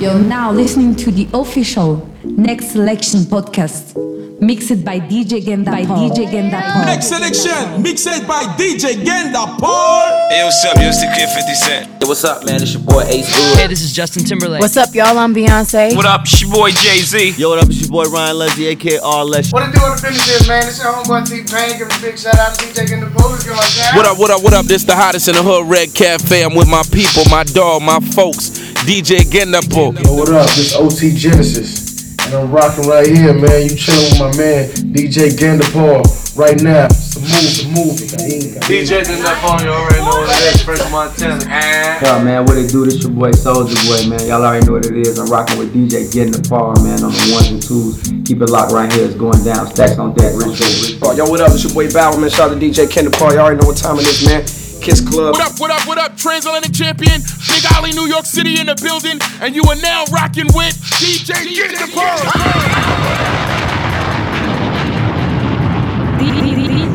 You're now listening to the official Next Selection podcast. Mixed by DJ Genda by DJ Genda Paul. Next selection, mixed by DJ Genda Paul. Hey, what's up? Yo, it's the kid 50 Cent. Hey, what's up, man? It's your boy Ace Hood. Hey, this is Justin Timberlake. What's up, y'all? I'm Beyonce. What up? It's your boy Jay Z. Yo, what up? It's your boy Ryan Leslie, aka R Leslie. What it do on the finish man? It's your homeboy T-Pain. Give a big shout out to DJ in the Polish. Give a shout What up, what up, what up? This the hottest in the hood, Red Cafe. I'm with my people, my dog, my folks. DJ Gendapo. Yo, what up? This OT Genesis. And I'm rocking right here, man. You chilling with my man, DJ Gandapar, right now. It's a move, it's a movie. DJ's in that phone, you already know what it is. French Montana. What's up, man? What it do? This your boy Soldier Boy, man. Y'all already know what it is. I'm rocking with DJ Getting the man, on the ones and twos. Keep it locked right here. It's going down. Stacks on deck. Rich, rich, rich. Yo, what up? It's your boy Bowerman. Shout out to DJ Kendall Paul. Y'all already know what time it is, man. Kiss Club. What up, what up, what up? Transatlantic champion, Big Ollie, New York City in the building, and you are now rocking with DJ Get the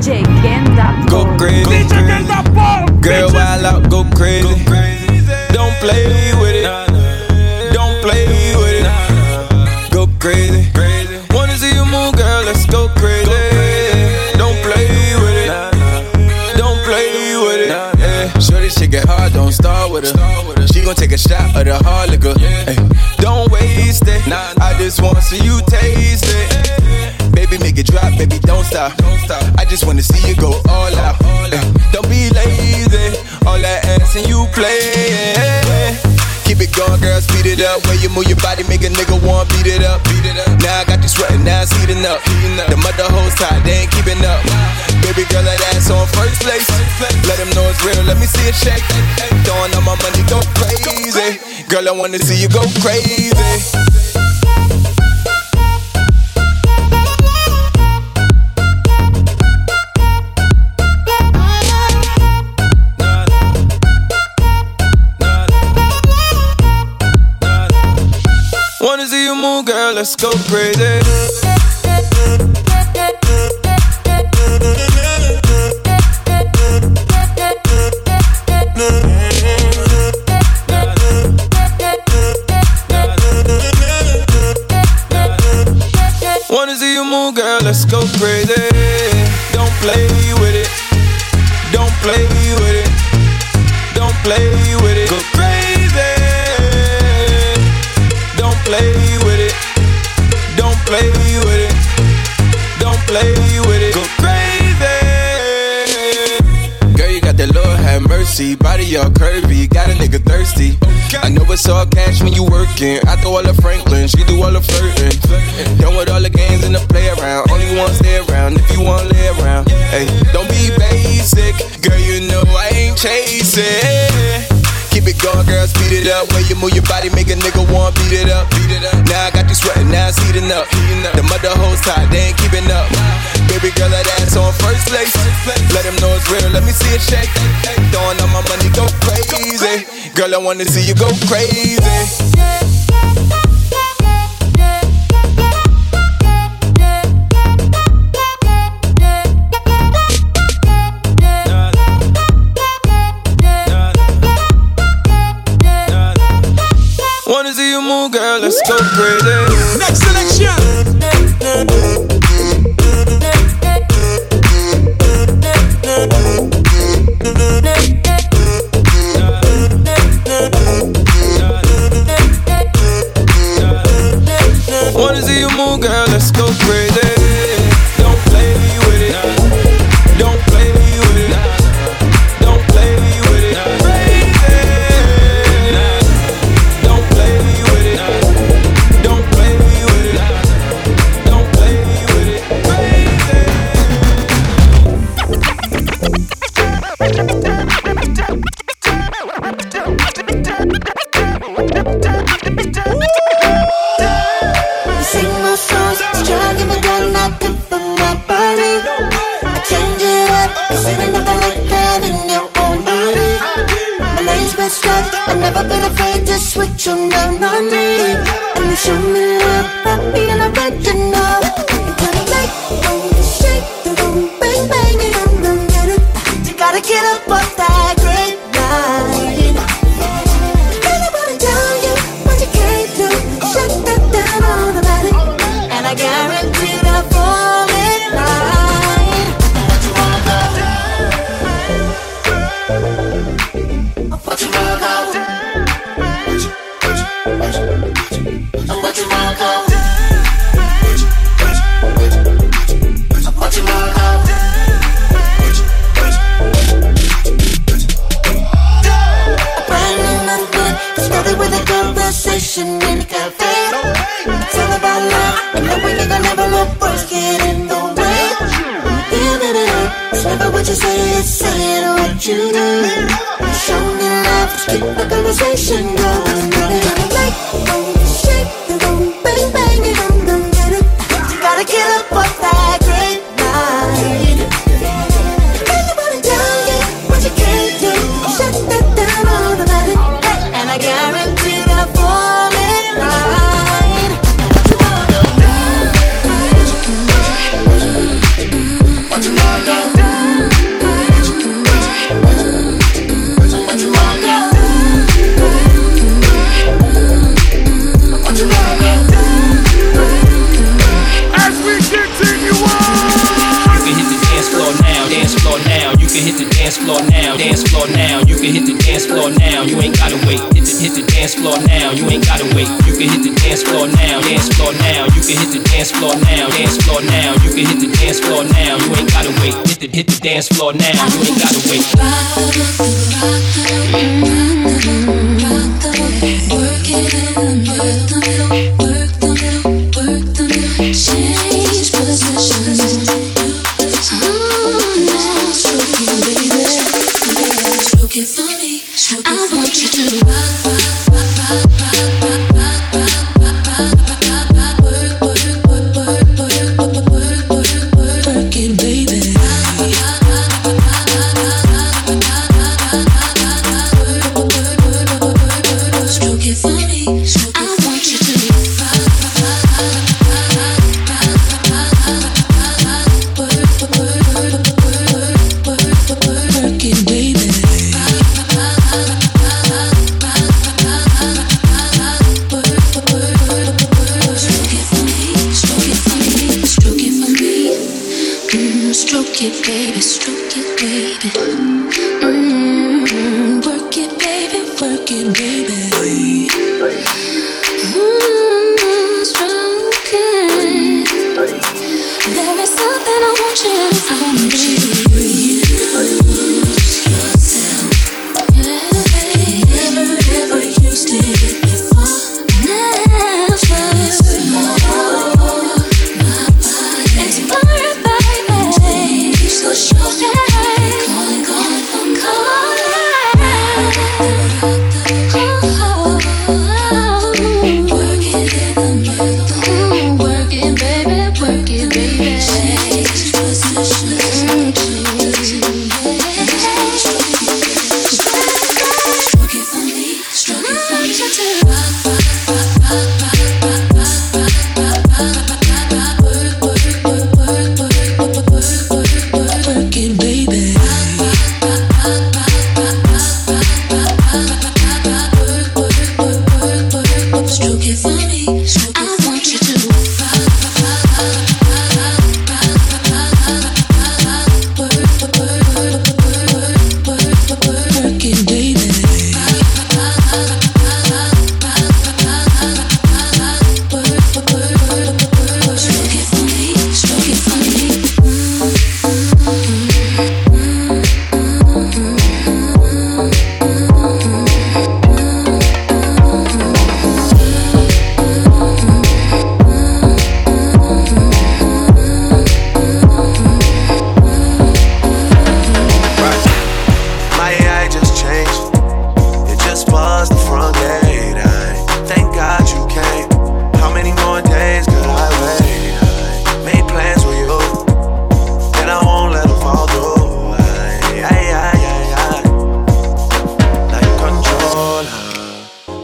DJ Genda Go crazy. DJ Get the Ball! Girl, wild out, go crazy. Don't play with it. Don't play with it. Go crazy. Wanna see you move, girl? Let's go start with her. She gon' take a shot of the hard liquor. Ay, Don't waste it. I just wanna see you taste it. Baby, make it drop, baby, don't stop. I just wanna see you go all out. Ay, Don't be lazy. All that ass and you play. Keep it going, girl, speed it up. When you move your body, make a nigga want beat it up. Beat it up. Now I got you sweating, now it's heating up. The mother hoes tight, they ain't keeping up. Baby girl, that ass on first place. Let them know it's real, let me see it shake. Throwing all my money, go crazy. Girl, I wanna see you go crazy. Girl, let's go crazy. It up. When you move your body, make a nigga want beat it up. Beat it up. Now I got you sweating, now it's heating up. The mother hoes tight, they ain't keeping up. Baby girl, that ass on first place. Let them know it's real, let me see it shake. Throwing all my money, go crazy. Girl, I wanna see you go crazy. Girl, let's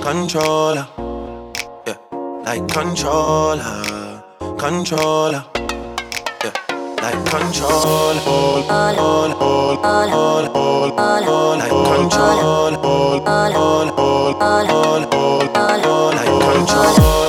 controller. Yeah, like controller, controller. Yeah, like controller. All, all, all, all, all, all, all, like controller. All, all, all, all, all, all, all, all, like controller.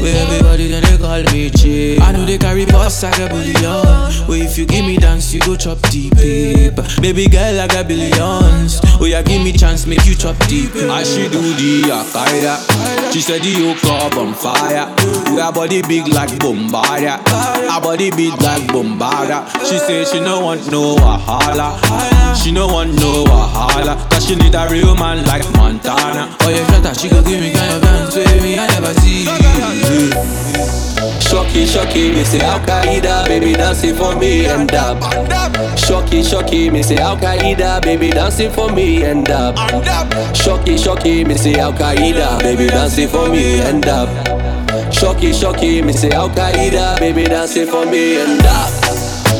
Where everybody then they call me chick. I know they carry boss like a bullion. Where if you give me dance, you go chop deep. deep. Baby girl, I got billions. Oh yeah, give me chance, make you chop deep. I should do the Akaida. She said the yoke up on fire. Her body big like Bombardier. Her body big like Bombardier. She say she no want no wahala. She no want no wahala. Cause she need a real man like Montana. Oh yeah, shut up, she go give me kind of dance, baby. I never see. Shocky, shocky, me say Al Qaeda, baby dancing for me and up. Shocky, shocky, me say Al Qaeda, baby dancing for me and up. Shocky, shocky, me say Al Qaeda, baby dancing for me and up. Shocky, shocky, me say Al Qaeda, baby dancing for me and up.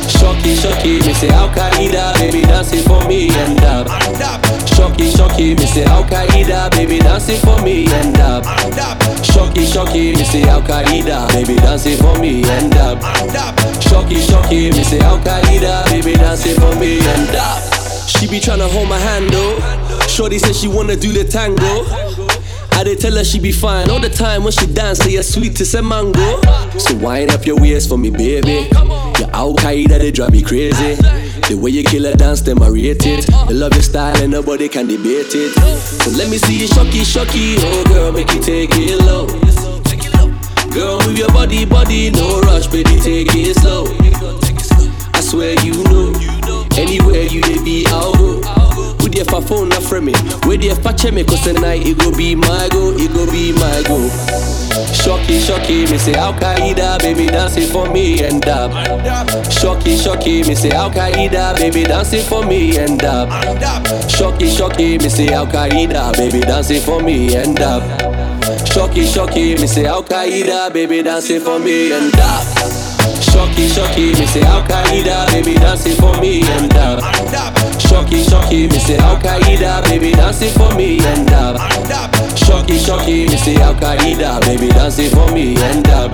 Shocky, shocky, me say Al Qaeda, baby dancing for me and up. Shocky, shocky, me say Al Qaeda, baby dancing for me and up. Shocky, shocky, me say Al Qaeda, baby dancing for me and up. Shocky, shocky, me say Al Qaeda, baby for me and up. She be tryna hold my hand though. Shorty said she wanna do the tango. I did tell her she be fine all the time when she dance, say you're sweet to say mango. So wind up your waist for me, baby. Your Al Qaeda, they drive me crazy. The way you kill a dance, them I rate it. They love your style and nobody can debate it. So let me see you shocky, shocky. Oh girl, make you take it low. Girl, move your body, body, no rush, baby, take it slow. I swear you know, anywhere you dey be, I'll go. With your fa phone, not from me. With your fa check me, cause tonight it go be my go, it go be my go. Shocky, shocky, me say Al Qaeda, baby dancing for me and up. Shocky, shocky, me say Al Qaeda, baby dancing for me and up. Shocky, shocky, me say Al Qaeda, baby dancing for me and up. Shocky, shocky, me say Al Qaeda, baby dancing for me and up. Shocky, shocky, me say Al Qaeda, baby dancing for me and up. Shocky, shocky, me say Al Qaeda, baby dancing for me and up. Shocky, shocky, me say Al Qaeda, baby dancing for me and up.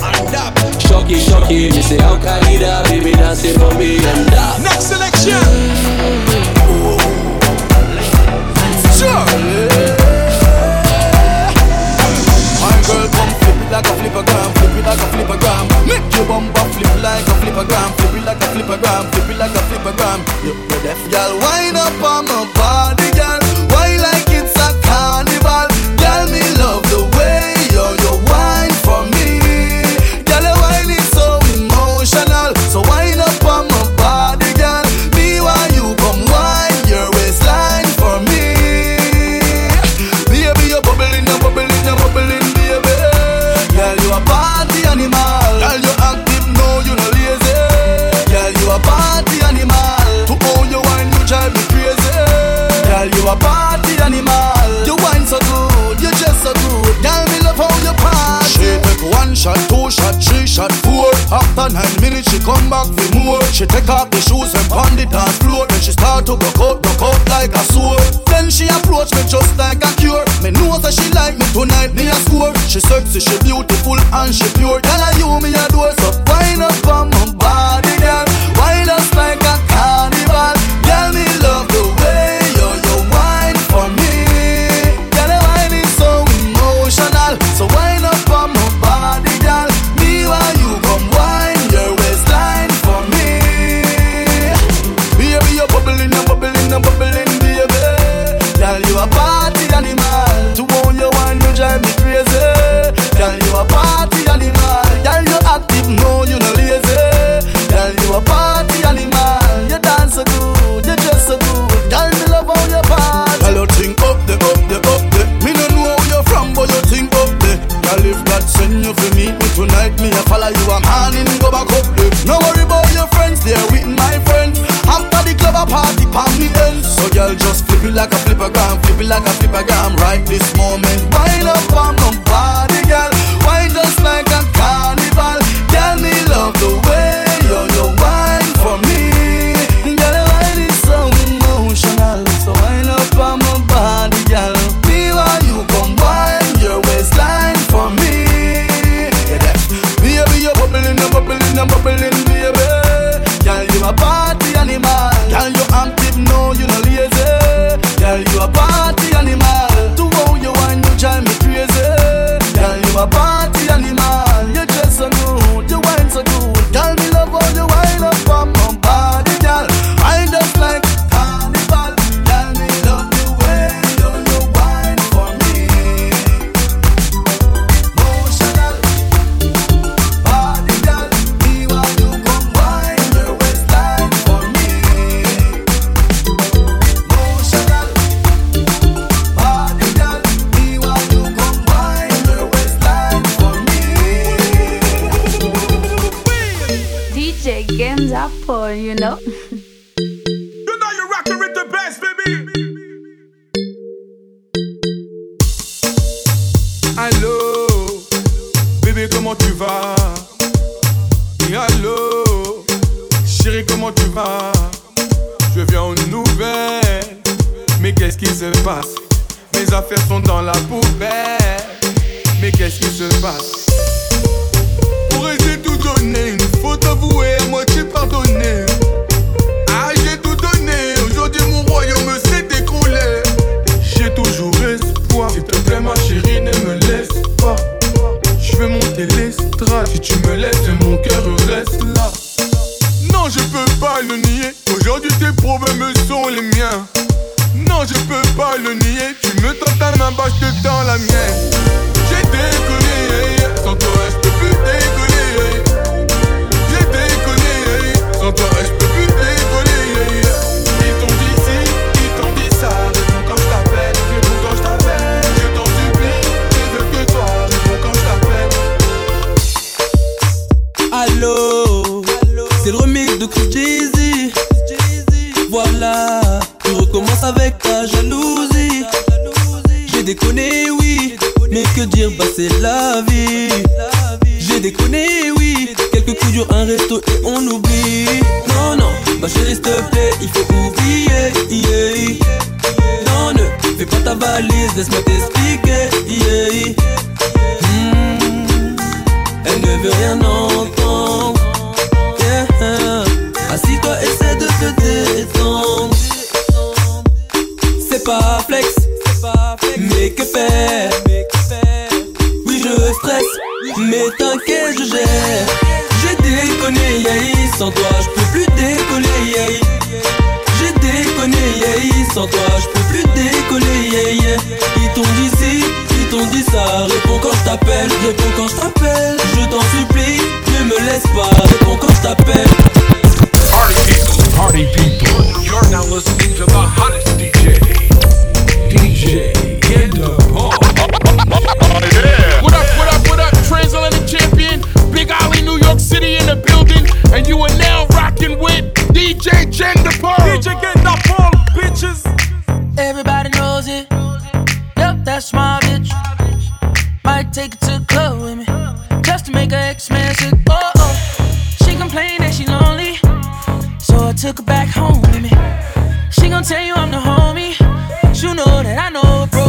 Shocky, shocky, me say Al Qaeda, baby dancing for me and up. Next selection. Sure. My girl come flip like a flippergram, flip it like a flippergram. Make your bumper flip like a flippergram, flip it like a flippergram, flip it like a flippergram. You the deaf girl, wind up on my body, After nine minutes, she come back for more. She take off the shoes and pound it dance floor. Then she start to broke out, broke out like a sword. Then she approach me just like a cure. Me know that she like me tonight, me a score. She sexy, she beautiful and she pure. Tell her you me a door, so wind up on qu'est-ce qui se passe? Mes affaires sont dans la poubelle, mais qu'est-ce qui se passe? Pourrais-je tout donner? Une faute avouée, à moitié pardonnée. Ah, j'ai tout donné, aujourd'hui mon royaume s'est écroulé. J'ai toujours espoir, s'il te plaît, ma chérie, ne me laisse pas. Je veux monter l'estrade, si tu me laisses, mon cœur reste là. Non, je peux pas le nier, aujourd'hui tes problèmes sont les miens. Non, je peux pas le nier, tu me tends ta main, bah je te la mienne. J'ai déconné, avec ta jalousie. J'ai déconné, oui, mais que dire, bah c'est la vie. J'ai déconné, oui, quelques coups durs, un resto et on oublie. Non, non, bah chérie, s'il te plaît, il faut oublier. yeah. Non, ne fais pas ta valise, laisse-moi t'expliquer. Hmm, Elle ne veut rien entendre. Assis-toi, essaie de te détendre. Pas flex, mais que faire? Oui, je stresse, mais t'inquiète, je gère. J'ai déconné, yeah, sans toi, je peux plus décoller, yeah. J'ai déconné, yeah, sans toi, je peux plus décoller, yeah. Ils t'ont dit ci, ils t'ont dit ça. Réponds quand je t'appelle, réponds quand je t'appelle. Je t'en supplie, ne me laisse pas. Réponds quand je t'appelle. Party people, you're now listening to the hottest DJ. DJ Get the Ball. What up, what up, what up? Transatlantic champion, Big Ollie, New York City in the building, and you are now rocking with DJ Genda Paul. DJ Genda Paul, bitches. Everybody knows it. Yep, that's my bitch. Might take it to the club with me. Just to make her ex-man sick. Oh, oh. She complained that she lonely. So I took her back home with me. She gon' tell you I'm the homie. You know that I know what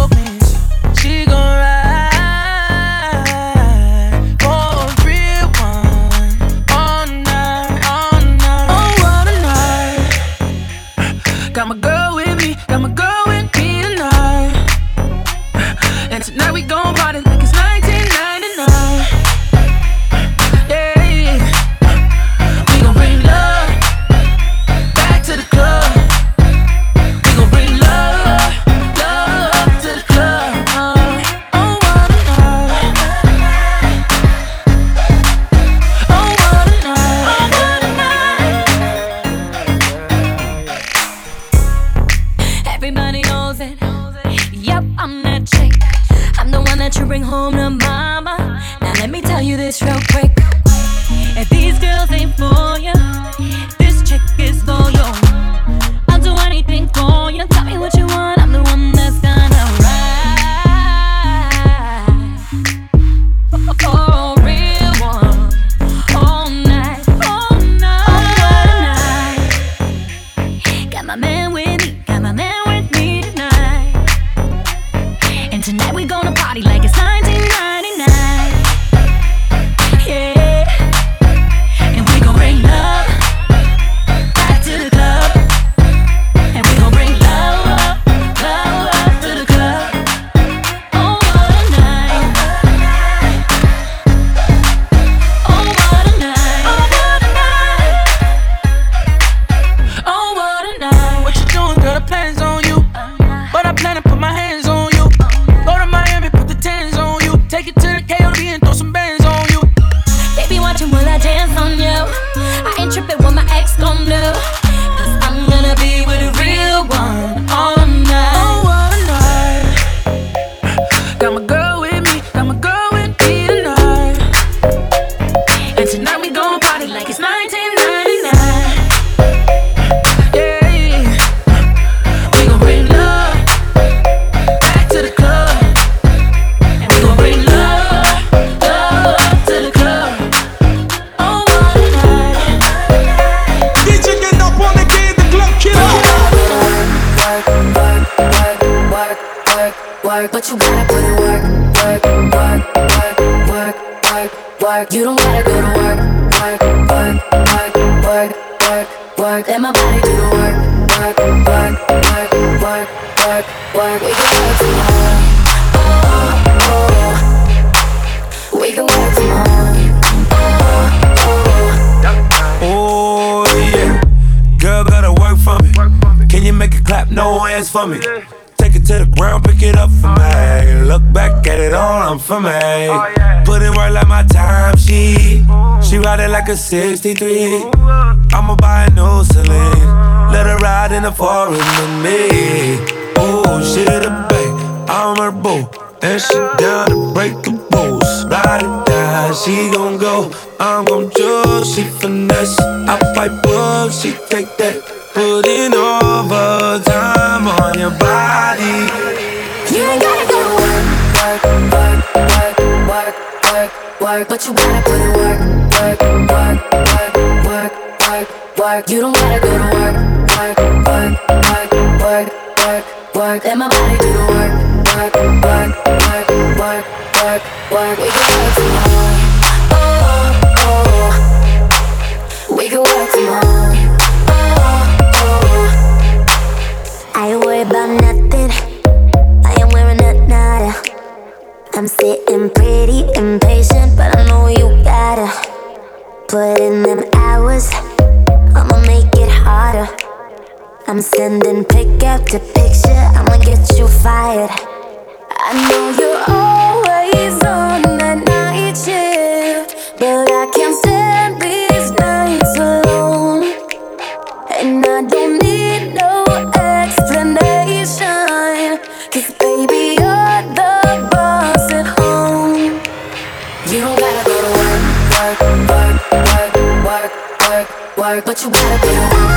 but you gotta put in work, work, work, work, work, work, work. You don't gotta go to work, work, work, work, work, work, work. Let my body do the work, work, work, work, work, work, work. We can work tomorrow. Oh, oh, oh. We can work tomorrow. Oh yeah, girl gotta work for me. Can you make it clap? No hands for me. Take it up for me. Look back at it all, I'm for me. Put in work like my time she. She ride it like a 63. I'ma buy a new Celine. Let her ride in the foreign with me. Oh, she the babe, I'm her boo. And she down to break the rules. Ride it down, she gon' go. I'm gon' choose, she finesse. I pipe up, she take that. Put in overtime on your body. You ain't gotta go to work, work, work, work, work, work, but you gotta put in work, work, work, work, work, work. You don't gotta go to work, work, work, work, work, work. Let my body do the work, work, work, work, work, work. We can work tomorrow. Oh, oh, we can work tomorrow. I ain't worried about nothing. I'm sitting pretty impatient, but I know you gotta put in them hours. I'ma make it harder. I'm sending pick after picture. I'ma get you fired. I know you're always on that night shift, work, but you gotta be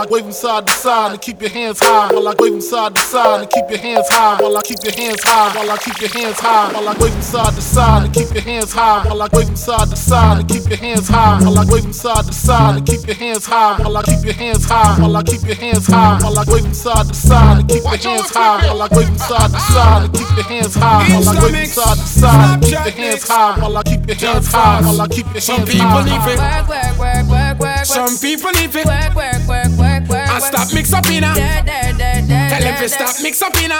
While I wave them side to side and keep your hands high. While I wave them side to side and keep your hands high. While I keep your hands high. While I keep your hands high. While I wave them side to side and keep your hands high. While I wave them side to side and keep your hands high. While I wave them side to side and keep your hands high. While I keep your hands high. While I keep your hands high. While I wave them side to side and keep your hands high. While I wave them side to side and keep your hands high. While I wave them side to side and keep your hands high. While I keep your hands high. While I keep your hands high. Some people need it. work, work, work, work, work. Some people need it. Work, work, work, work, work. And stop mix up in da, Tell them to stop mix up in.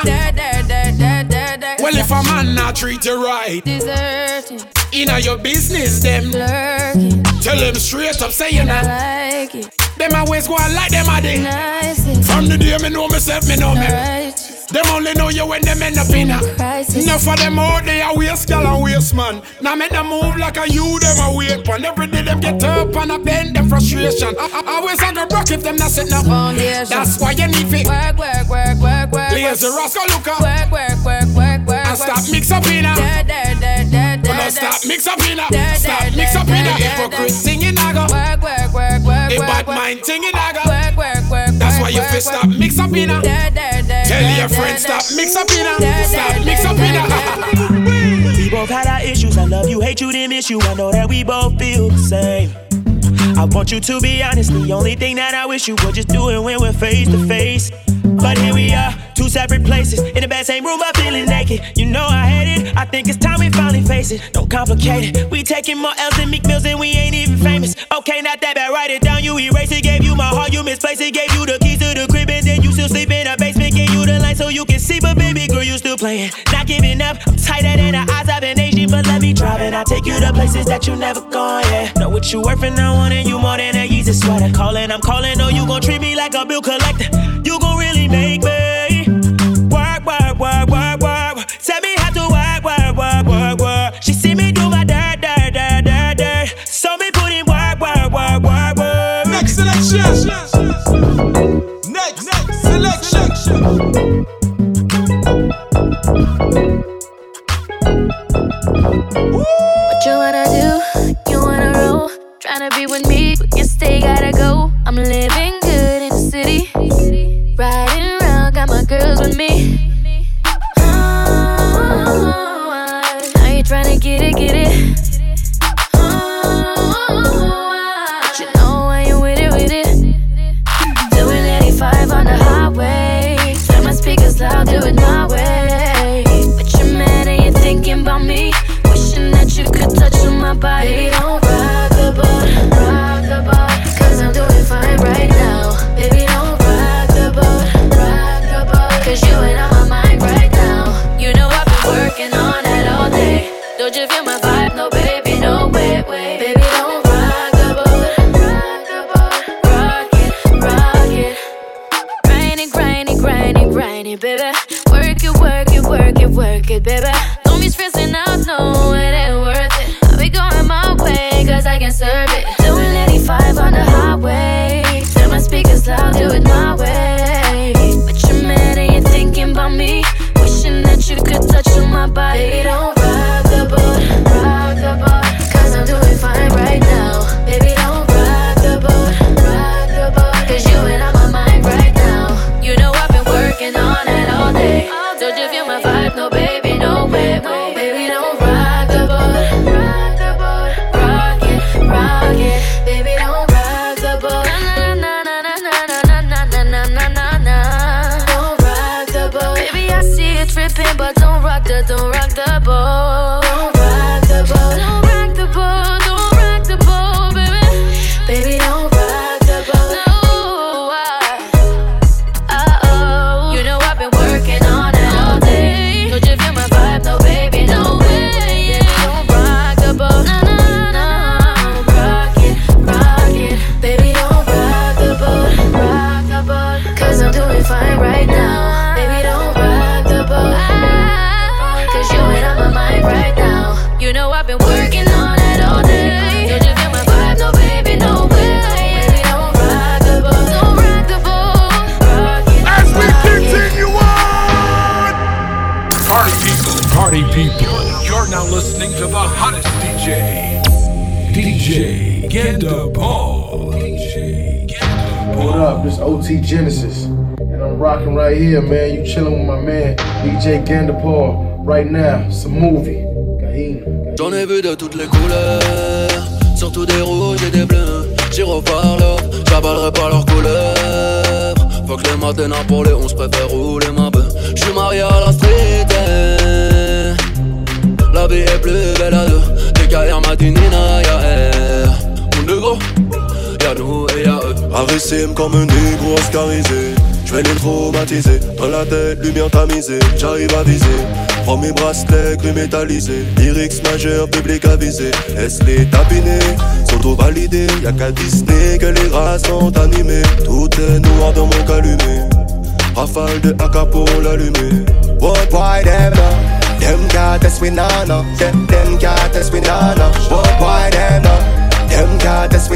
Well, if a man not treat you right, Deserting, inna your business, them lurking, tell them straight up, say you not. like it, Them always go on like them a day. From the day me know myself, me know me. Them only know you when them end up in a crisis. Enough of them out there a waste gal and waste man. Now make them move like a you them a wait on. Every day them get up and a bend them frustration. I, I, always on the rock if them not set no Foundation. That's why you need fit. Work, work, work, work, work. Lazy rascal look up Work, work, work, work, work. and stop mix up in a. Stop mix up in a. Stop mix up in a. Hypocrite singing a go. Work, work, work, work, A work, bad mind singing why you work, stop mix up in Tell your da. stop mix up in Stop mix up in. We both had our issues. I love you, hate you, then miss you. I know that we both feel the same. I want you to be honest. The only thing that I wish you would just do it when we're face to face. But here we are, two separate places. In the bed, same room, I'm feeling naked. You know I hate it. I think it's time we finally face it. Don't complicate it. We taking more L's than Meek Mills and we ain't even famous. Okay, not that bad. Write it down. You erase it. Gave you my heart. You misplaced it. Gave you the keys to the crib and then you still sleep in the basement. Gave you the light so you can see. But baby girl, you still playing. Not giving up. I'm tighter than the eyes an Asian. But let me drive it. I'll take you to places that you never gone. Yeah. Know what you worth and I wanting you more than a Yeezy sweater. Calling, I'm calling. No, you gon' treat me like a bill collector. You gon' really make me OT Genesis. And I'm rocking right here, man. You chilling with my man, DJ Gandapar. Right now, a movie. J'en ai vu de toutes les couleurs, surtout des rouges et des bleus. Voir l'or, j'avalerai pas leur couleur. Faut que les matins pour les 11 préfère rouler ma bœuf. J'suis marié à la street. eh. La vie est plus belle à deux. Des carrières matinina, y'a air. Mon y'a nous et y'a eux. Comme un négro oscarisé. Je vais les traumatiser. Dans la tête, lumière tamisée. J'arrive à viser. Prends mes bracelets gris métallisés. Lyrics majeurs, public avisé. Laisse les tapiner. Sont validés. Y'a qu'à Disney que les races sont animées. Tout est noir dans mon calumet. Rafale de AK pour l'allumer. What why them? Them we nah nah. Them them nah. What why them?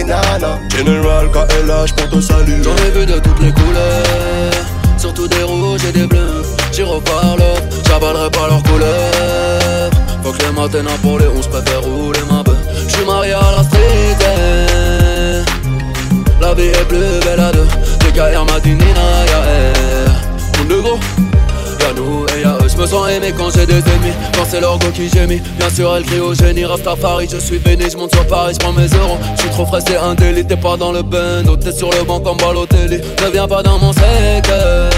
Nah nah. General KLH pour te saluer. J'en ai vu de toutes les couleurs, surtout des rouges et des bleus. J'irai voir l'or, j'avalerai pas leur couleur. Faut que les matins pour les 11 préfère rouler ma bœuf. J'suis marié à la street. eh. La vie est plus belle à deux. Des carrières matinina, y'a air. Mon négro, eux. J'me sens aimé quand j'ai des ennemis. Quand c'est leur go qui mis. Bien sûr, elle crie au génie. Rastafari, je suis béni. J'monte sur Paris, j'prends mes euros. J'suis trop frais, c'est un délit. T'es pas dans le bando, t'es sur le banc comme Balotelli. Ne viens pas dans mon secteur.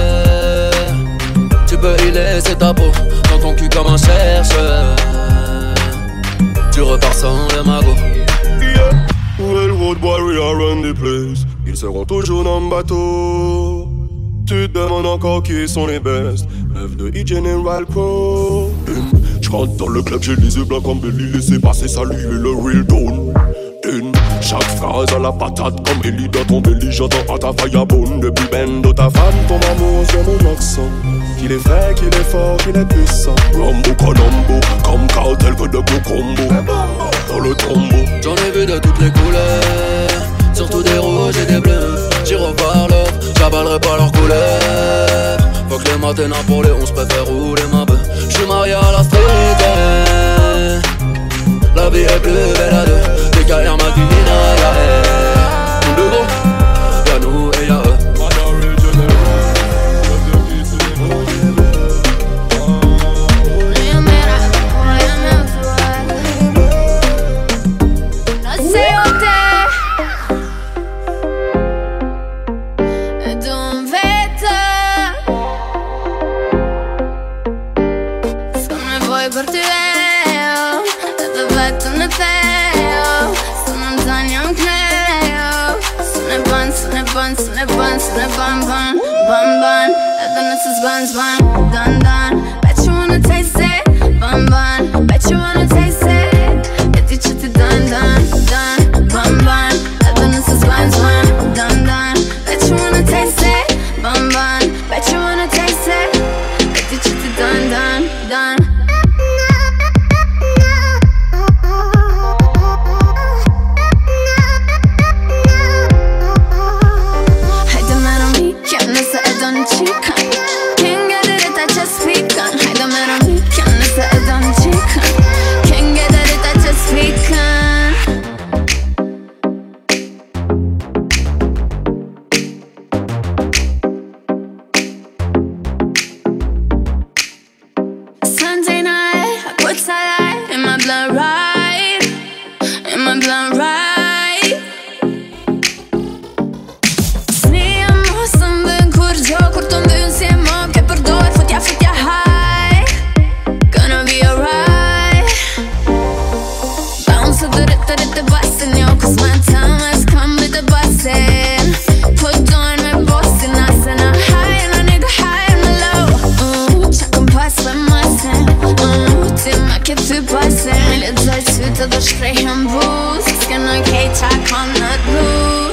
Tu peux y laisser ta peau dans ton cul comme un chercheur. Tu repars sans le magot. Railroad warrior run the place. Ils seront toujours dans le bateau. Tu te demandes encore qui sont les best. Lève de E-General Pro. J'rentre dans le club, j'ai les yeux blancs comme Billy. Laissez passer, saluer le real tone. Chaque phrase à la patate comme Ellie dans ton belly. J'entends à ta firebone depuis bendo ta femme. Ton amour sur mon accent. Qu'il est vrai, qu'il est fort, qu'il est puissant. Rambo Colombo, comme cartel que de beaux combos. Dans le tombeau. J'en ai vu de toutes les couleurs, surtout des rouges et des bleus. Voir l'or, j'avalerai pas leur couleur. Faut que les matins pour les 11 préfère rouler ma bœuf. J'suis marié à la street. eh. est plus belle à deux. Des carrières sprayar en boost Ska nog hate, I cannot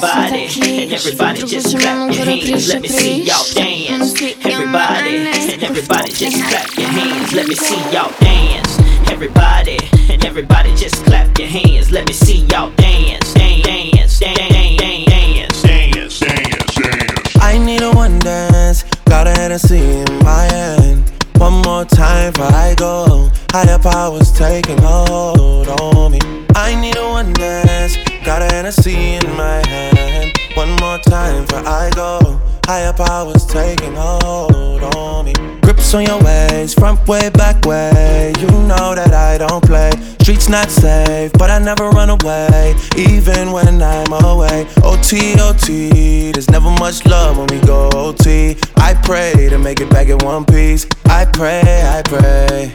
Everybody, and everybody just clap your hands. Let me see y'all dance. Everybody, and everybody just clap your hands. Let me see y'all dance. Everybody, and everybody just clap your hands. Let me see y'all dance. Dance, dance, dance, dance, dance, dance, dance. I need a one dance, got a Hennessy in my hand. One more time before I go. Higher powers taking hold on me. I need a one dance, got a Hennessy in my hand. One more time before I go. Higher powers taking hold on me. Grips on your ways, front way, back way. You know that I don't play. Streets not safe, but I never run away, even when I'm away. OT, OT, there's never much love when we go OT. I pray to make it back in one piece. I pray, I pray.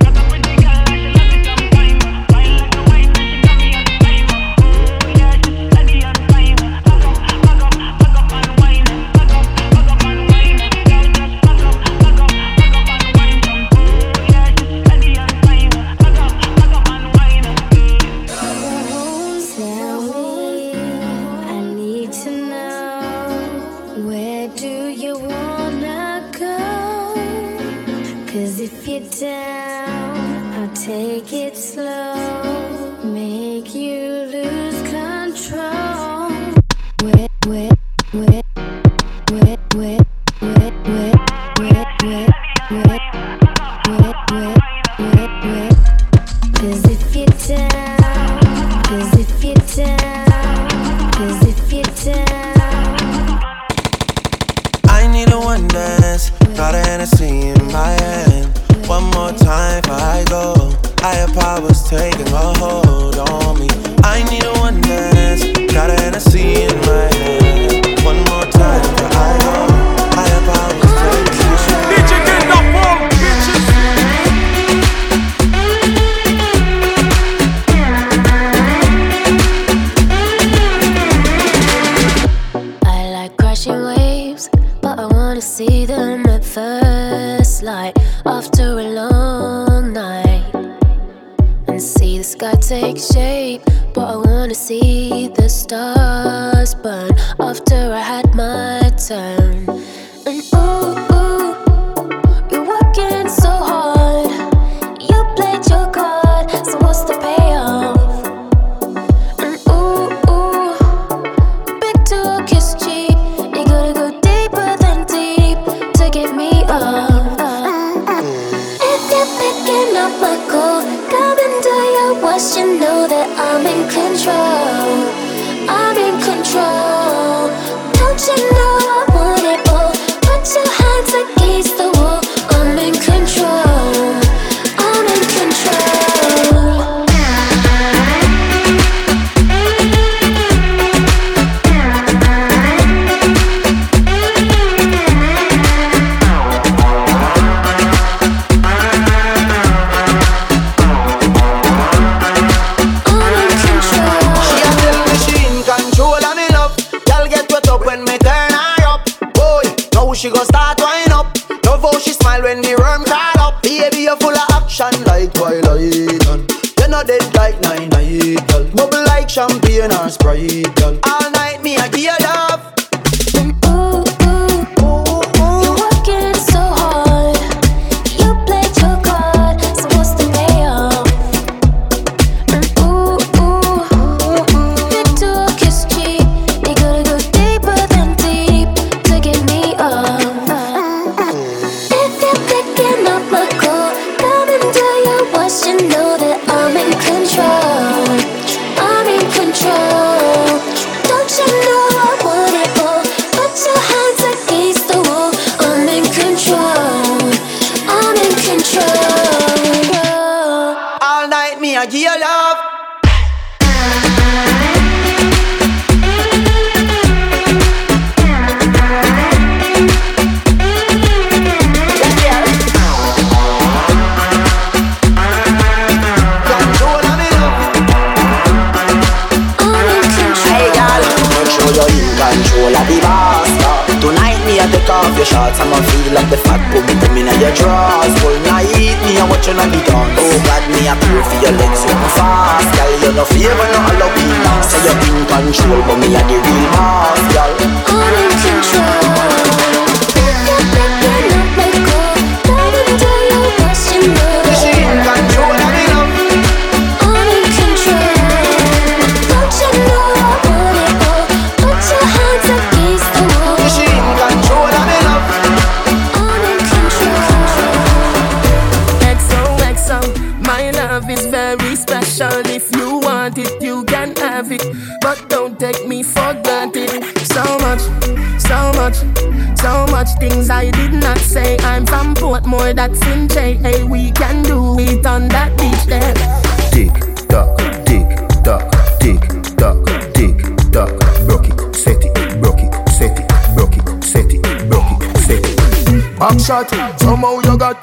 shot. Somehow you got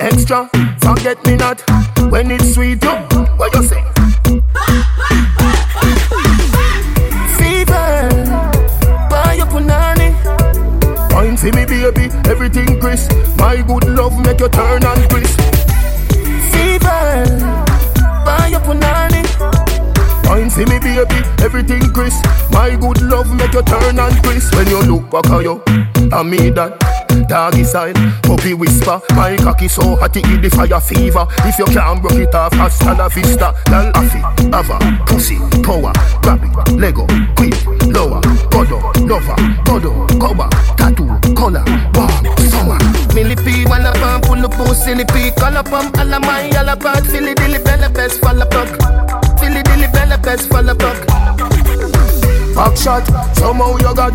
extra. Forget me not when it's sweet. You, what you say? Fever, buy your punani. Point see me, baby. Everything crisp. My good love make you turn and crisp. Fever, buy your punani. Wine see me baby, everything crisp My good love make you turn and crisp When you look back at you, I me that doggy style, puppy whisper. My cocky so hot it the fire fever. If you can't broke it off, hasta la vista. Lal afi, ava, pussy, power, grab it, Lego, quick, lower, godo, lover, godo, cover, tattoo, color, warm, summer. Millipede, wanna pump, pull up, silly pea, color pump, all of my, all about, silly dilly, bella best, fall apart. Silly dilly, bella best, fall apart. Back shot, somehow you got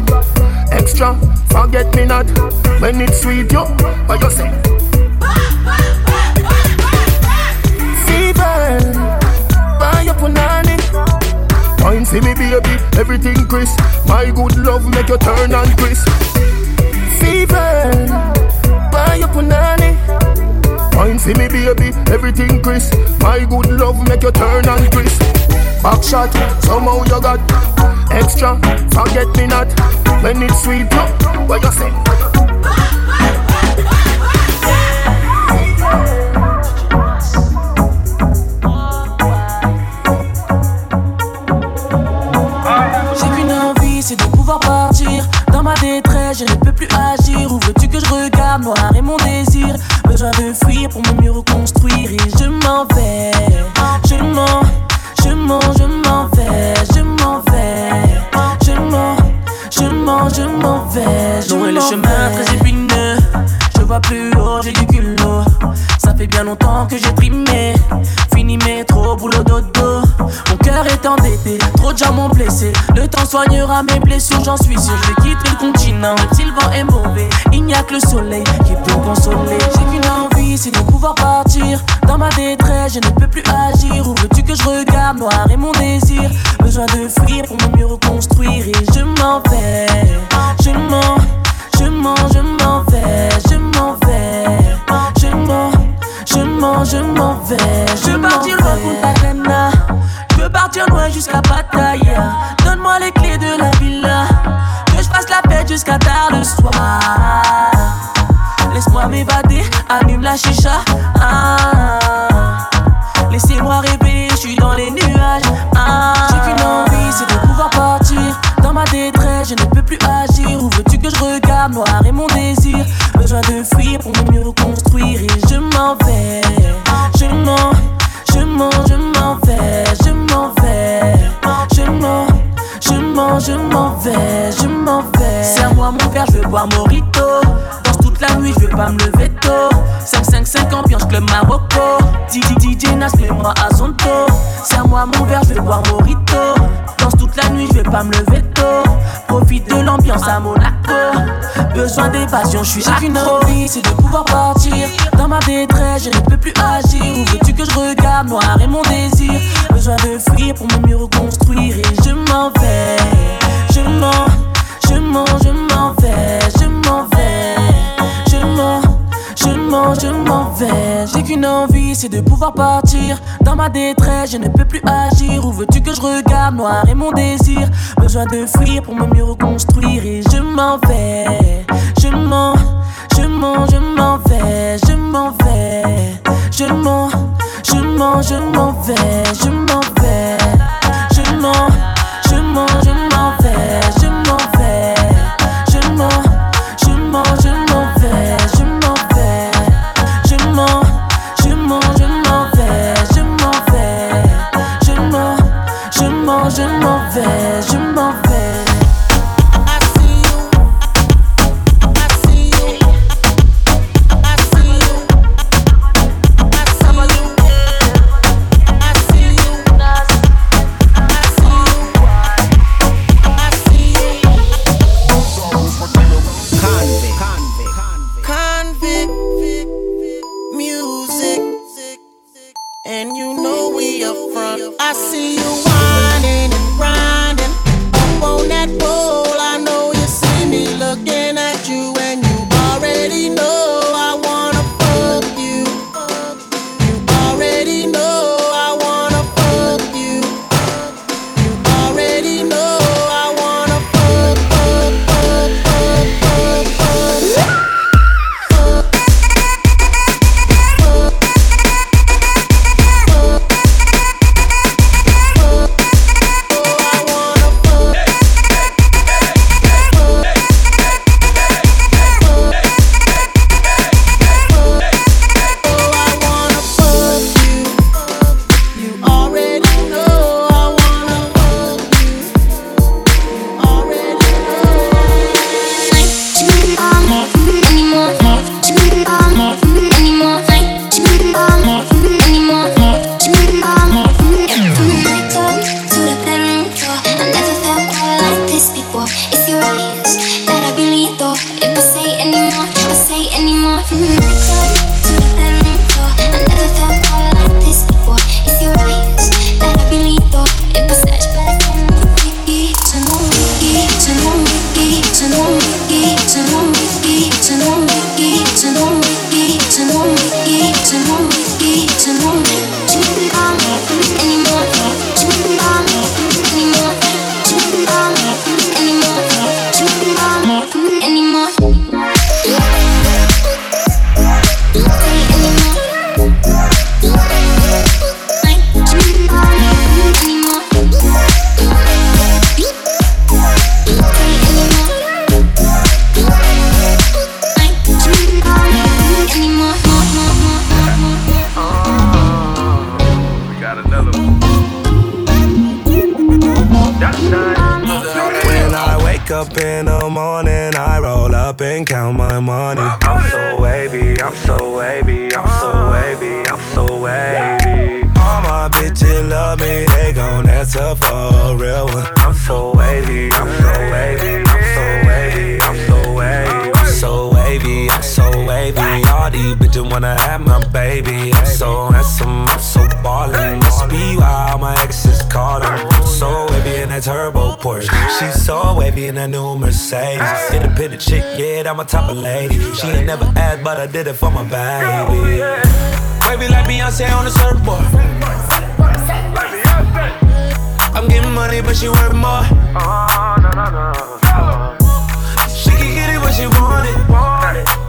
extra. Forget me not when it's sweet, yo. What you say? Fever, buy your punani. Wine see me baby, everything crisp. My good love make you turn and crisp. Fever, buy your punani. Wine see me baby, everything crisp. My good love make you turn and crisp. Back shot, somehow you got J'ai qu'une envie, c'est de pouvoir partir. Dans ma détresse, je ne peux plus agir. Où veux-tu que je regarde Noir et mon désir? Besoin de fuir pour me mieux reconstruire. Et je m'en vais, je m'en, je m'en, je m'en vais, je m'en, je m'en vais. Loin le chemin très épineux. Je vois plus haut, j'ai du culot. Ça fait bien longtemps que j'ai trimé. Fini métro, boulot dodo. Mon cœur est endetté, trop de gens m'ont blessé. Le temps soignera mes blessures, j'en suis sûr. Je vais quitter le continent, même si le vent est mauvais. Il n'y a que le soleil qui peut consoler. J'ai qu'une envie, c'est de pouvoir partir. Dans ma détresse, je ne peux plus agir. Où veux-tu que je regarde Noir et mon désir? Besoin de fuir pour me mieux reconstruire. Et je m'en vais, je m'en, je m'en, je m'en vais, je m'en vais, je m'en, je m'en, je m'en vais. Je veux partir loin pour Punta Je veux partir loin jusqu'à Pattaya. Donne-moi les clés de la villa. Que je fasse la fête jusqu'à tard le soir. Laisse-moi m'évader, allume la chicha. Ah. Et mon désir. Besoin de fuir pour mieux reconstruire. Et je m'en vais, je m'en, je m'en, je m'en vais, je m'en vais, je m'en, je m'en, je m'en vais, je m'en vais. Serre-moi mon verre, je veux boire Morito. Danse toute la nuit, je veux pas me lever tôt. 5-5-5 ambiance club Marocco. DJ Nas, mets-moi à son taux. Serre-moi mon verre, je veux boire Morito. Danse toute la nuit, je vais pas me lever tôt. Profite de l'ambiance à Monaco. Besoin d'évasion, je suis J'ai qu'une envie, c'est de pouvoir partir. Dans ma détresse, je ne peux plus agir. Où veux-tu que je regarde Noir et mon désir. Besoin de fuir pour me mieux reconstruire. Et je m'en vais, je m'en, je m'en, je m'en Je m'en, vais. J'ai qu'une envie, c'est de pouvoir partir. Dans ma détresse, je ne peux plus agir. Où veux-tu que je regarde Noir et mon désir? Besoin de fuir pour me mieux reconstruire. Et je m'en vais. Je m'en, je m'en, je m'en vais. Je m'en vais. Je m'en, je m'en, je m'en vais. Je m'en vais. And you know we up front. I see you I'm so ballin'. Must be why all my exes call him. So wavy in that turbo Porsche. She's so wavy in that a pit of chick, yeah, I'm a type of lady. She ain't never asked, but I did it for my baby. Wavy like Beyonce on the surfboard. I'm getting money, but she worth more. She can get it when she want it. I'm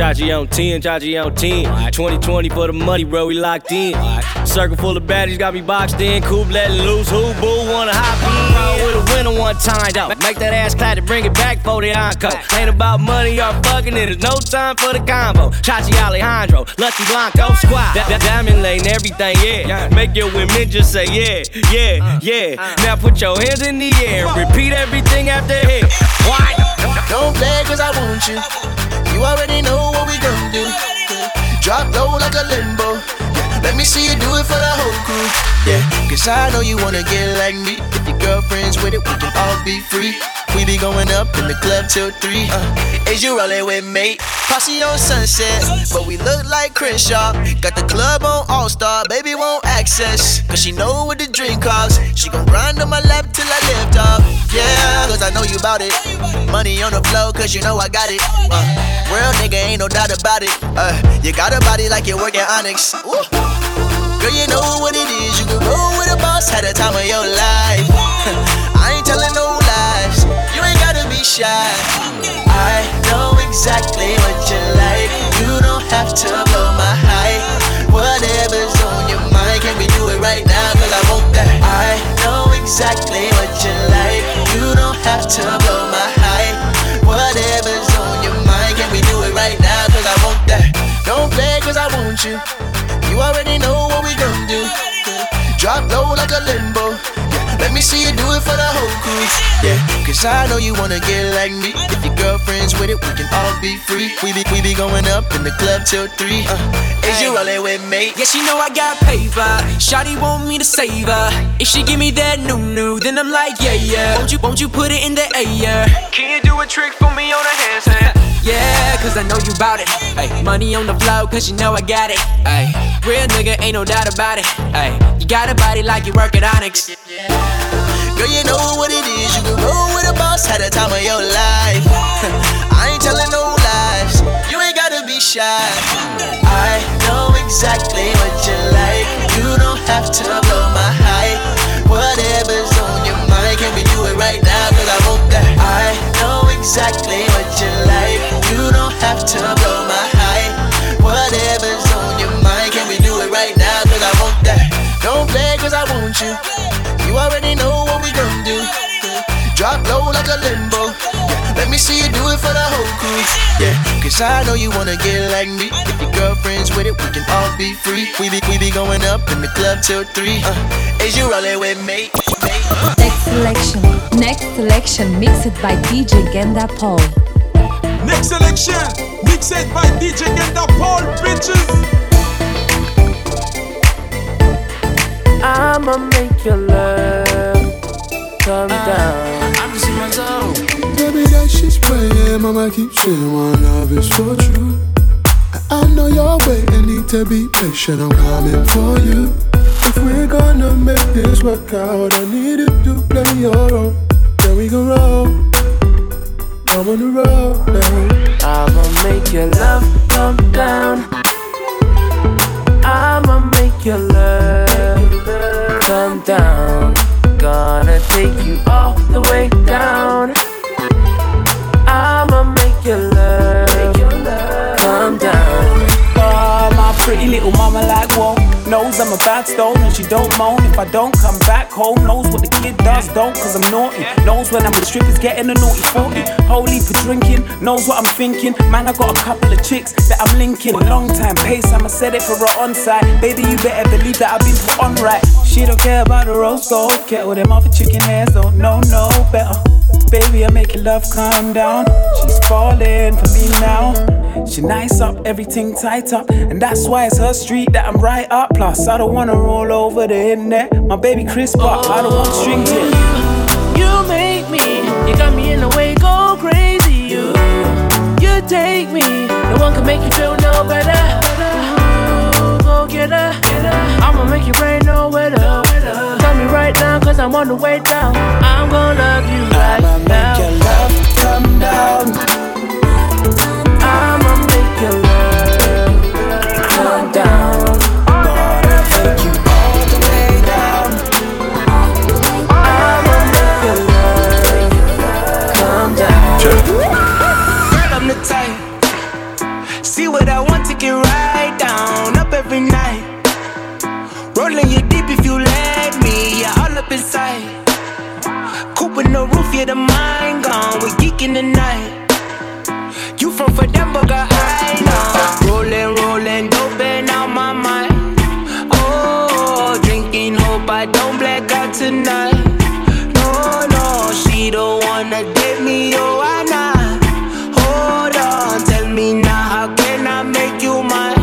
Shaji on 10, Shaji on 10. 2020 for the money, bro, we locked in. Circle full of baddies got me boxed in. Coop letting loose, who boo wanna hop in. With a winner one time though. Make that ass clap to bring it back for the encore. Ain't about money or fucking, it. is no time for the combo. Chachi Alejandro, Lucky Blanco, squad. That, that diamond lane, everything, yeah. Make your women just say yeah, yeah, uh, yeah. Uh. Now put your hands in the air repeat everything after hit. Why? Don't play cause I want you. You already know what we gon' do. Drop low like a limbo. Let me see you do it for the whole crew. Yeah, cause I know you wanna get like me. If your girlfriend's with it, we can all be free. We be going up in the club till three. Uh, is you rolling with me? Posse on sunset, but we look like Crenshaw. Got the club on All Star, baby won't access. Cause she know what the drink costs. She gon' grind on my lap till I lift up. Yeah, cause I know you bout it. Money on the flow, cause you know I got it. Uh, real nigga, ain't no doubt about it. Uh, you got a body like you're working Onyx. Ooh. Girl, you know what it is. You can roll with a boss, had the time of your life. I ain't telling no shy. I know exactly what you like. You don't have to blow my high. Whatever's on your mind, can we do it right now? Cause I want that. I know exactly what you like. You don't have to blow my high. Whatever's on your mind, can we do it right now? Cause I want that. Don't play cause I want you. You already know what we gon' do. Drop low like a limbo. Let me see you do it for the whole crew. Yeah, cause I know you wanna get like me. If your girlfriend's with it, we can all be free. We be, we be going up in the club till three. Uh, is you rolling with me? Yeah, she know I got paper. Shotty want me to save her. If she give me that new new, then I'm like, yeah, yeah. Won't you, won't you put it in the air? Can you do a trick for me on a handstand? Yeah, cause I know you bout it. Ay, money on the flow, cause you know I got it. Ay, real nigga, ain't no doubt about it. Ay, you got a body like you work at Onyx. Girl, you know what it is. You can roll with a boss, had the time of your life. I ain't telling no lies. You ain't gotta be shy. I know exactly what you like. You don't have to blow my high. Whatever's on your mind, can we do it right now? Cause I want that. I know exactly what you like. You don't have to blow my high. Whatever's on your mind, can we do it right now? Cause I want that. Don't play cause I want you. You already know what we gon' do. Drop low like a limbo. Let me see you do it for the whole crew. Yeah, cause I know you wanna get like me. If your girlfriend's with it, we can all be free. We be, we be going up in the club till three. Uh, is you rolling with me? Next selection, next selection, mixed by DJ Genda Paul. Next selection, mixed by DJ Genda Paul, bitches. I'ma make your love come down. I'm just in my zone. Baby, that shit's praying. Mama keep saying my love is for true. I know you're waiting, need to be patient. I'm coming for you. If we're gonna make this work out, I need you to play your role. Then we can roll. I'm on the road now. I'ma make your love come down. I'ma make your love come down. Gonna take you all the way down. I'ma make your love come down. Oh, my pretty little mama like whoa Knows I'm a bad stone and she don't moan. If I don't come back home Knows what the kid does, don't cause I'm naughty. Knows when I'm with strippers getting a naughty 40 Holy for drinking, knows what I'm thinking. Man, I got a couple of chicks that I'm linking. Long time pace, I'ma set it for her on site. Baby, you better believe that I've been put on right. She don't care about the rose gold. Get all off other chicken hairs, don't know no better. Baby, I'm making love calm down. She's falling for me now. She nice up, everything tight up. And that's why it's her street that I'm right up. Plus, I don't wanna roll over the internet. My baby Chris Buck, I don't wanna string to You make me, you got me in the way, go crazy. You, you take me, no one can make you feel no better. Ooh, go get her, I'ma make you rain no weather. Tell me right now, cause I'm on the way down. I'm gonna love you right I'ma now. make your love come down I'ma make your love. Come down. Take you all the way down I'ma make your love come down. Girl, I'm the type See what I want to get right down Up every night. Rolling you deep if you let me all up inside. Coop with no roof, yeah, the mind gone. We geeking the night You from Ferdinand, girl, I know Rolling, rolling, dope out my mind Oh, drinking, hope I don't black out tonight No, no, she don't wanna date me, oh, I not Hold on, tell me now, how can I make you mine?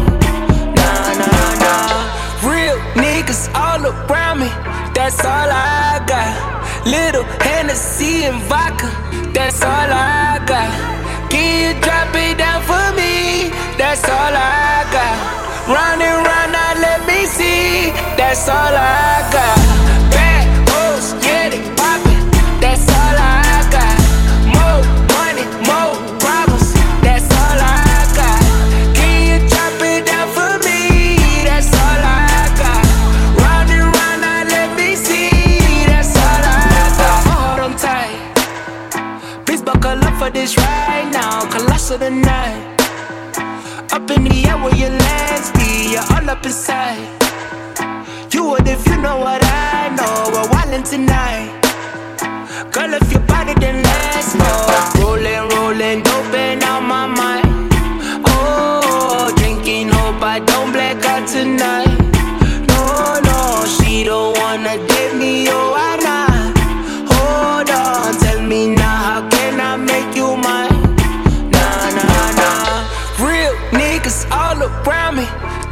Nah, nah, nah. Real niggas all around me, that's all I got. Little Hennessy and vodka, that's all I That's all I got. Round and round, now let me see. That's all I got. Bad hoes, get it poppin'. That's all I got. More money, more problems. That's all I got. Can you it down for me? That's all I got. Round and round, let me see. That's all I got. On tight. Please buckle up for this right now. Colossal tonight. Up in the air where your legs be. You're all up inside. You would if you know what I know. We're wildin' tonight. Girl, if your body, then let's go.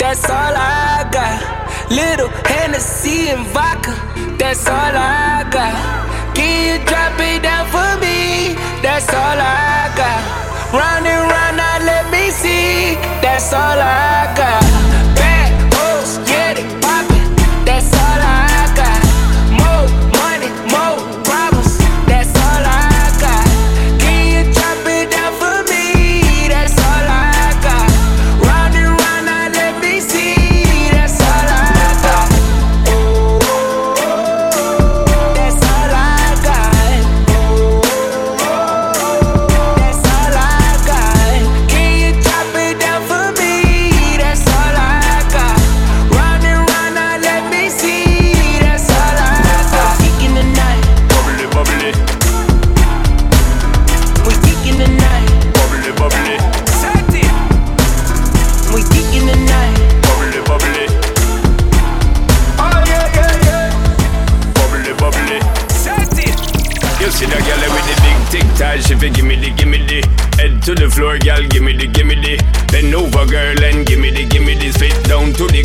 That's all I got. Little Hennessy and vodka, that's all I got. Can you drop it down for me? That's all I got. Round and round, now let me see. That's all I got.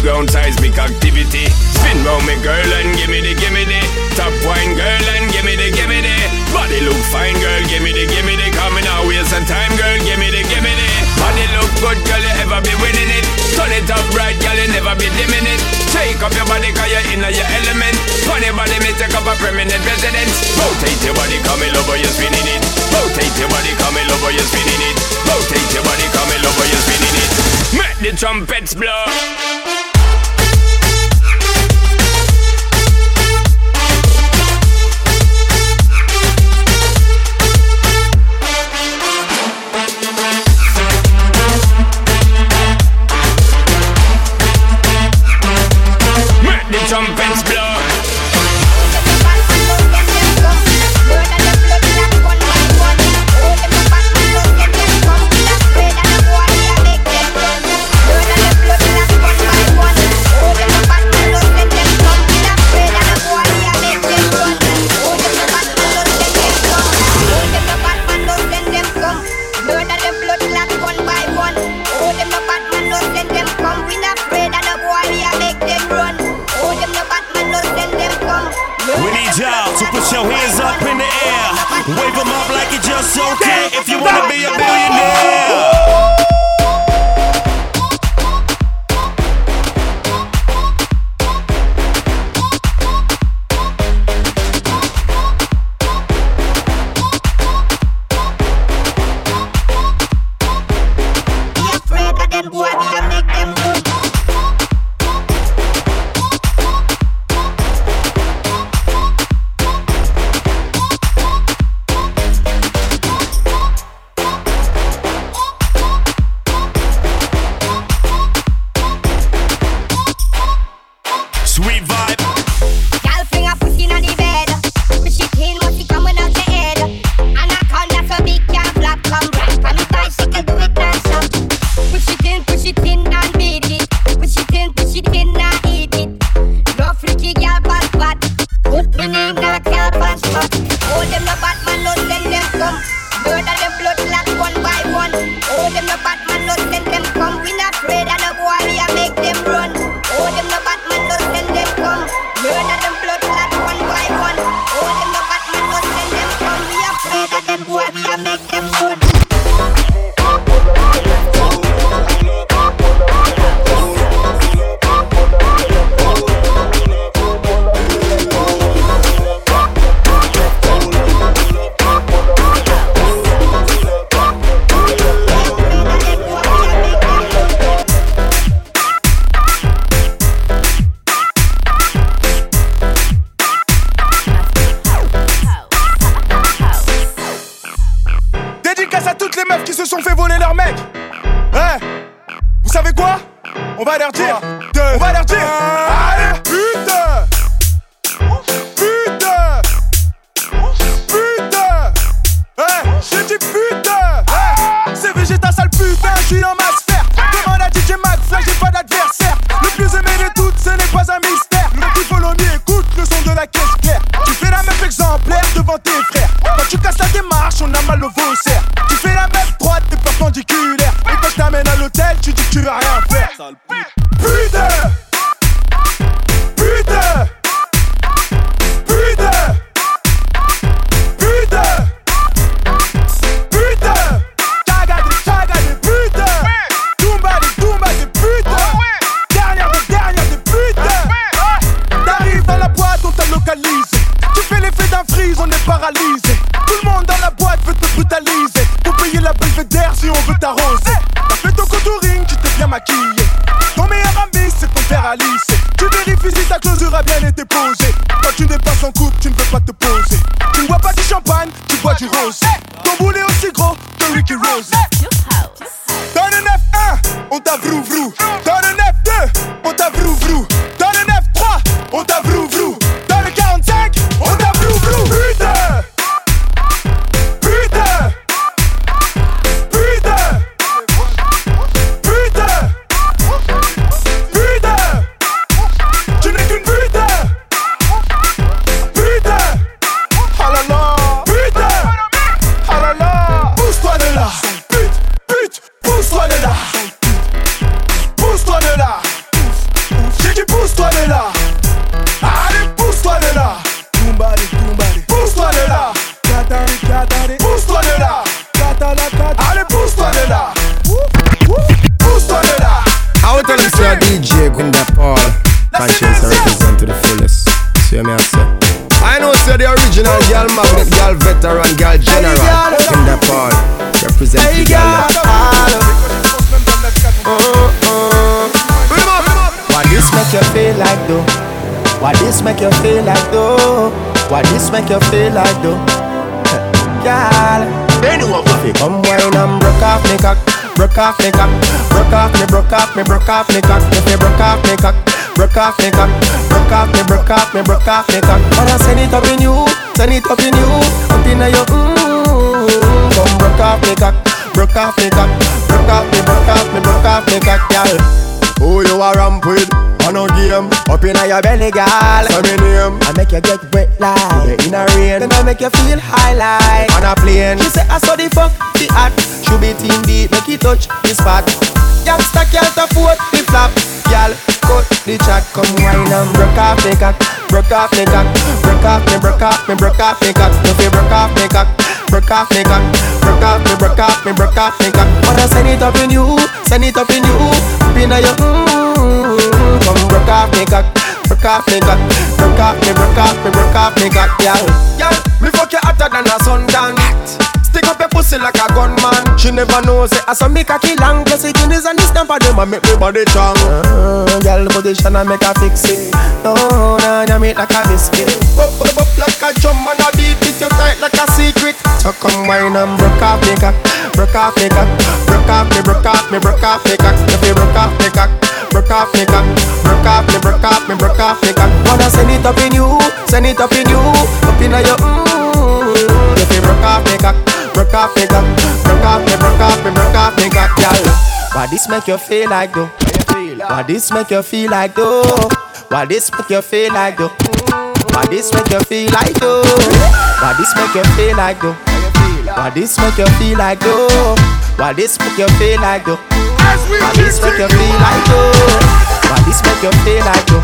ground seismic activity. Spin round me girl and give me the, give me the. Top wine girl and give me the, give me the. Body look fine girl, give me the, give me the. Coming out, waste some time girl, give me the, give me the. Body look good girl, you ever be winning it. Turn it up right girl, you never be dimming it. Shake up your body cause you're in your element. Funny body me take up a permanent residence. Rotate your body, come in over, you're spinning it. Rotate your body, come in over, you're spinning it. Rotate your body, come in over, you're spinning it. Make the trumpets blow. Broke off me cock, broke off me cock, broke off me, broke off me, broke off me cock. Wanna send it up in you, send it up in you, up in your mmm. Come broke off me cock, broke off me cock, broke off me, broke off me, broke off me cock, girl. Who you a ramp with? On a game, Up in your belly, girl. say me name. I make you get wet like Yeah, in a rain. Then I make you feel high like On a plane. She say I saw the fuck the hot. Should be team deep make it touch the spot. Youngster can't afford the flap. Girl cut the chat. Come wine and broke off me cock. Broke off me cock. Broke off me broke off me broke off me cock. No fi broke off me cock Broke off me cock Broke off me broke off me broke off me cock Wanna send it up in you Send it up in you. Up in your mm Come broke off me cock Broke off me cock Broke off me broke off me broke off me cock Girl Girl, me fuck you hotter than a sundown. Stick up your pussy like a gunman. She never knows it. I saw me cocky long, plus it Guinness and this of them and make me body strong. Uh, girl position and make her fix it. No, no, no, make like a biscuit. Up, up, up like a drum and a beat it you tight like a secret. So come wine and broke off me cock, broke off me cock, broke off me, broke off me, broke off me cock. If you broke off me cock, broke off me cock, broke off me, broke off me, broke off me cock. Wanna send it up in you, send it up in you, up in your mmm. If you broke off me cock, broke off me cock, broke off me, broke off me, broke off me cock, girl. Why this make you feel like though? Why this make you feel like though? Why this make you feel like though? Why this make you feel like though? Why this make you feel like though? Why this make you feel like though? Why this make you feel like though? Why this make you feel like though? Why this make you feel like though?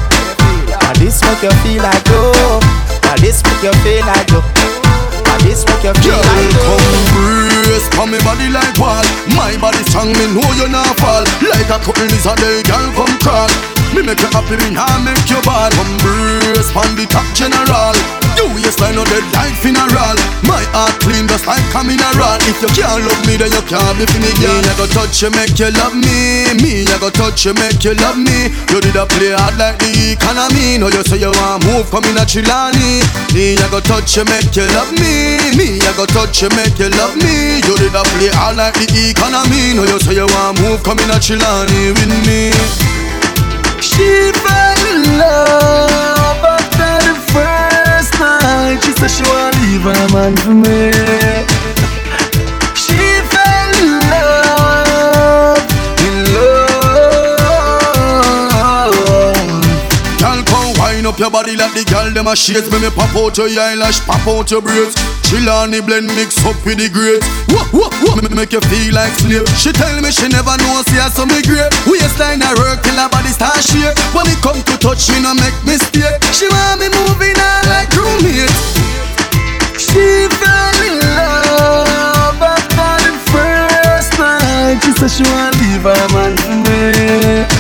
Why this make you feel like though? Why this make you feel like though? This make you feel like? Come brace on me body like wall. My body strong, me know you not fall. Like a is a day, girl come crawl Me make you happy, me nah make you bad. Come brace on the top general. You waistline no dead like funeral. My heart clean just like a mineral. If you can't love me, then you can't be for me, girl. Me I go touch you, make you love me. Me I go touch you, make you love me. You did a play hard like the economy. Now you say you want move, come in a Chilani. Me I go touch you, make you love me. Me I go touch you, make you love me. You did a play hard like the economy. Now you say you want move, come in a Chilani with me She fell in love after the first night. She said she wanna leave her man for me. Up your body like the girl them a shades. Me me pop out your eyelash, pop out your braids. Chill on the blend, mix up with the grapes. Whoa, whoa, whoa. Me make you feel like slave. She tell me she never know see her some great. Waistline a work till her body start shake. When it come to touch, she no make mistake. She want me moving on like roommate. She fell in love after the first night. She said she wanna leave her man for.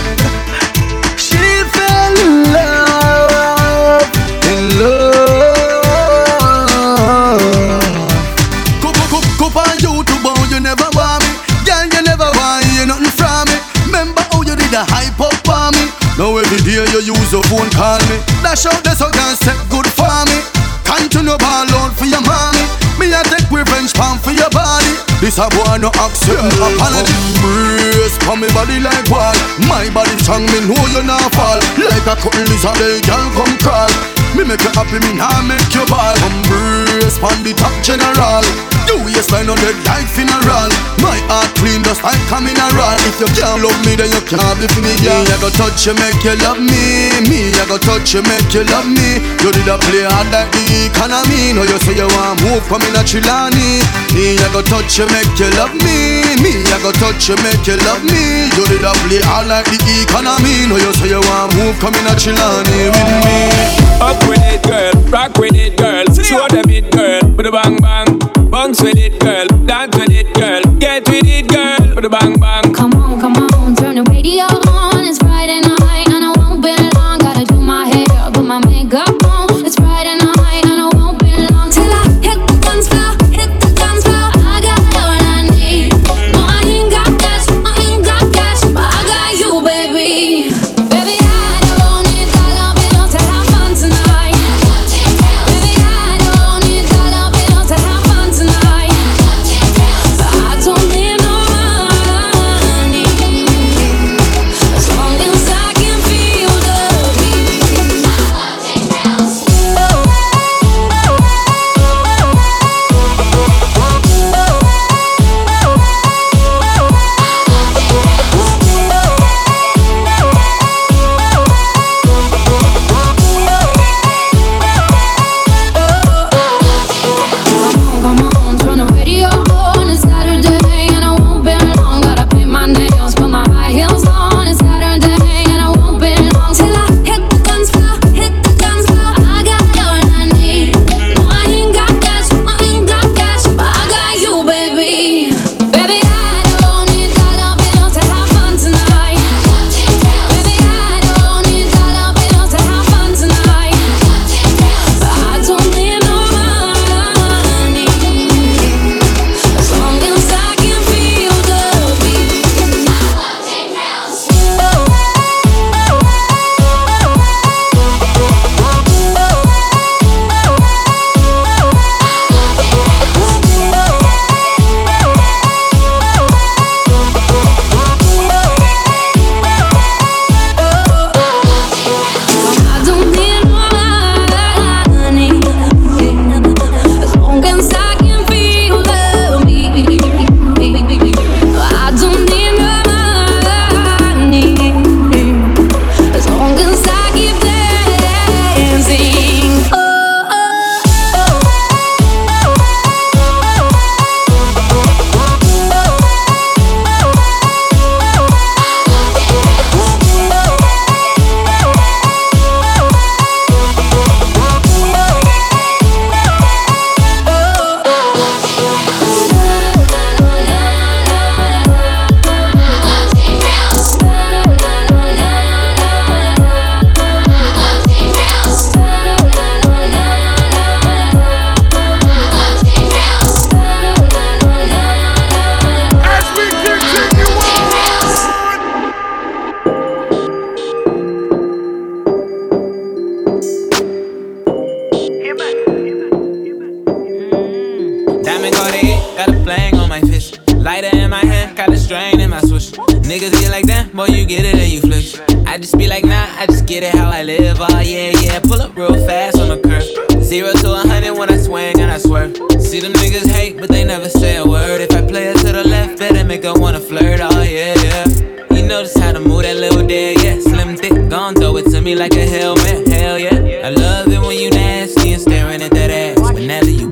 Every day you use your phone, call me. Dash out the so can set good for me. Continue ball out for your mommy. Me a take revenge palm for your body. This a boy no accept no apology. Brace for me body like wall. My body strong, me know you not fall. Like a is a day, girl come crawl. Me make you happy, me nah make you ball. Embrace pon the top general. You waistline on dead like funeral. My heart clean just like a mineral. If you can't love me, then you can't be for me, girl. Me I go touch you, make you love me. Me I go touch you, make you love me. You did a play hard like the economy. Now you say you want move, come in a Chilani. Me I go touch you, make you love me. Me I go touch you, make you love me. You did a play hard like the economy. Now you say you want move, come in a Chilani with me. Up with it, girl. Rock with it, girl. Show them it, girl. With a bang bang. Bounce with it, girl. Dance with it, girl. Get with it, girl. With a bang bang. Got a on my fist. Lighter in my hand, got a strain in my switch. Niggas get like that, boy, you get it and you flinch. I just be like, nah, I just get it how I live. Oh, yeah, yeah. Pull up real fast on the curve. Zero to a hundred when I swing and I swerve. See them niggas hate, but they never say a word. If I play it to the left, better make her wanna flirt. Oh, yeah, yeah. You just how to move that little dead, yeah. Slim thick, gon' throw it to me like a helmet. Hell yeah. I love it when you nasty and staring at that ass. Whenever you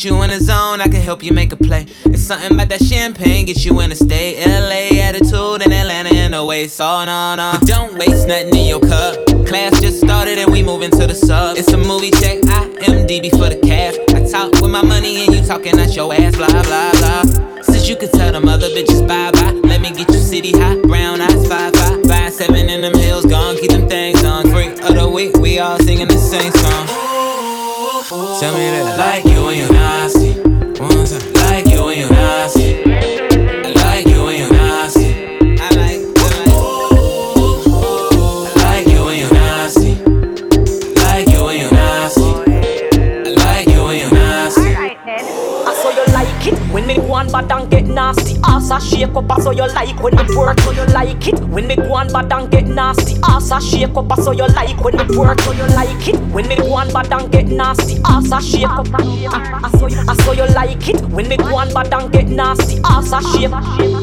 I put you in the zone. I can help you make a play. It's something about that champagne get you in a state. LA attitude and Atlanta in the way. So no no. But don't waste nothing in your cup. Class just started and we moving to the sub. It's a movie check. IMDb for the cast. I talk with my money and you talking at your ass. Blah blah blah. Since you could tell them other bitches bye bye. Let me get you city hot. Brown eyes five five. Five seven in them hills. Gone keep them things on. Freak of the week. We all singing the same song. Tell me that I like you when you nasty. On bad and get nasty. Ass a shake up, saw you like when me work. So you like it when me go on bad and get nasty. Ass a shake up, saw you like when me work. So you like it when me go on bad and get nasty. Ass a shake up. Saw you, like it when me go on bad and get nasty. Ass a shake.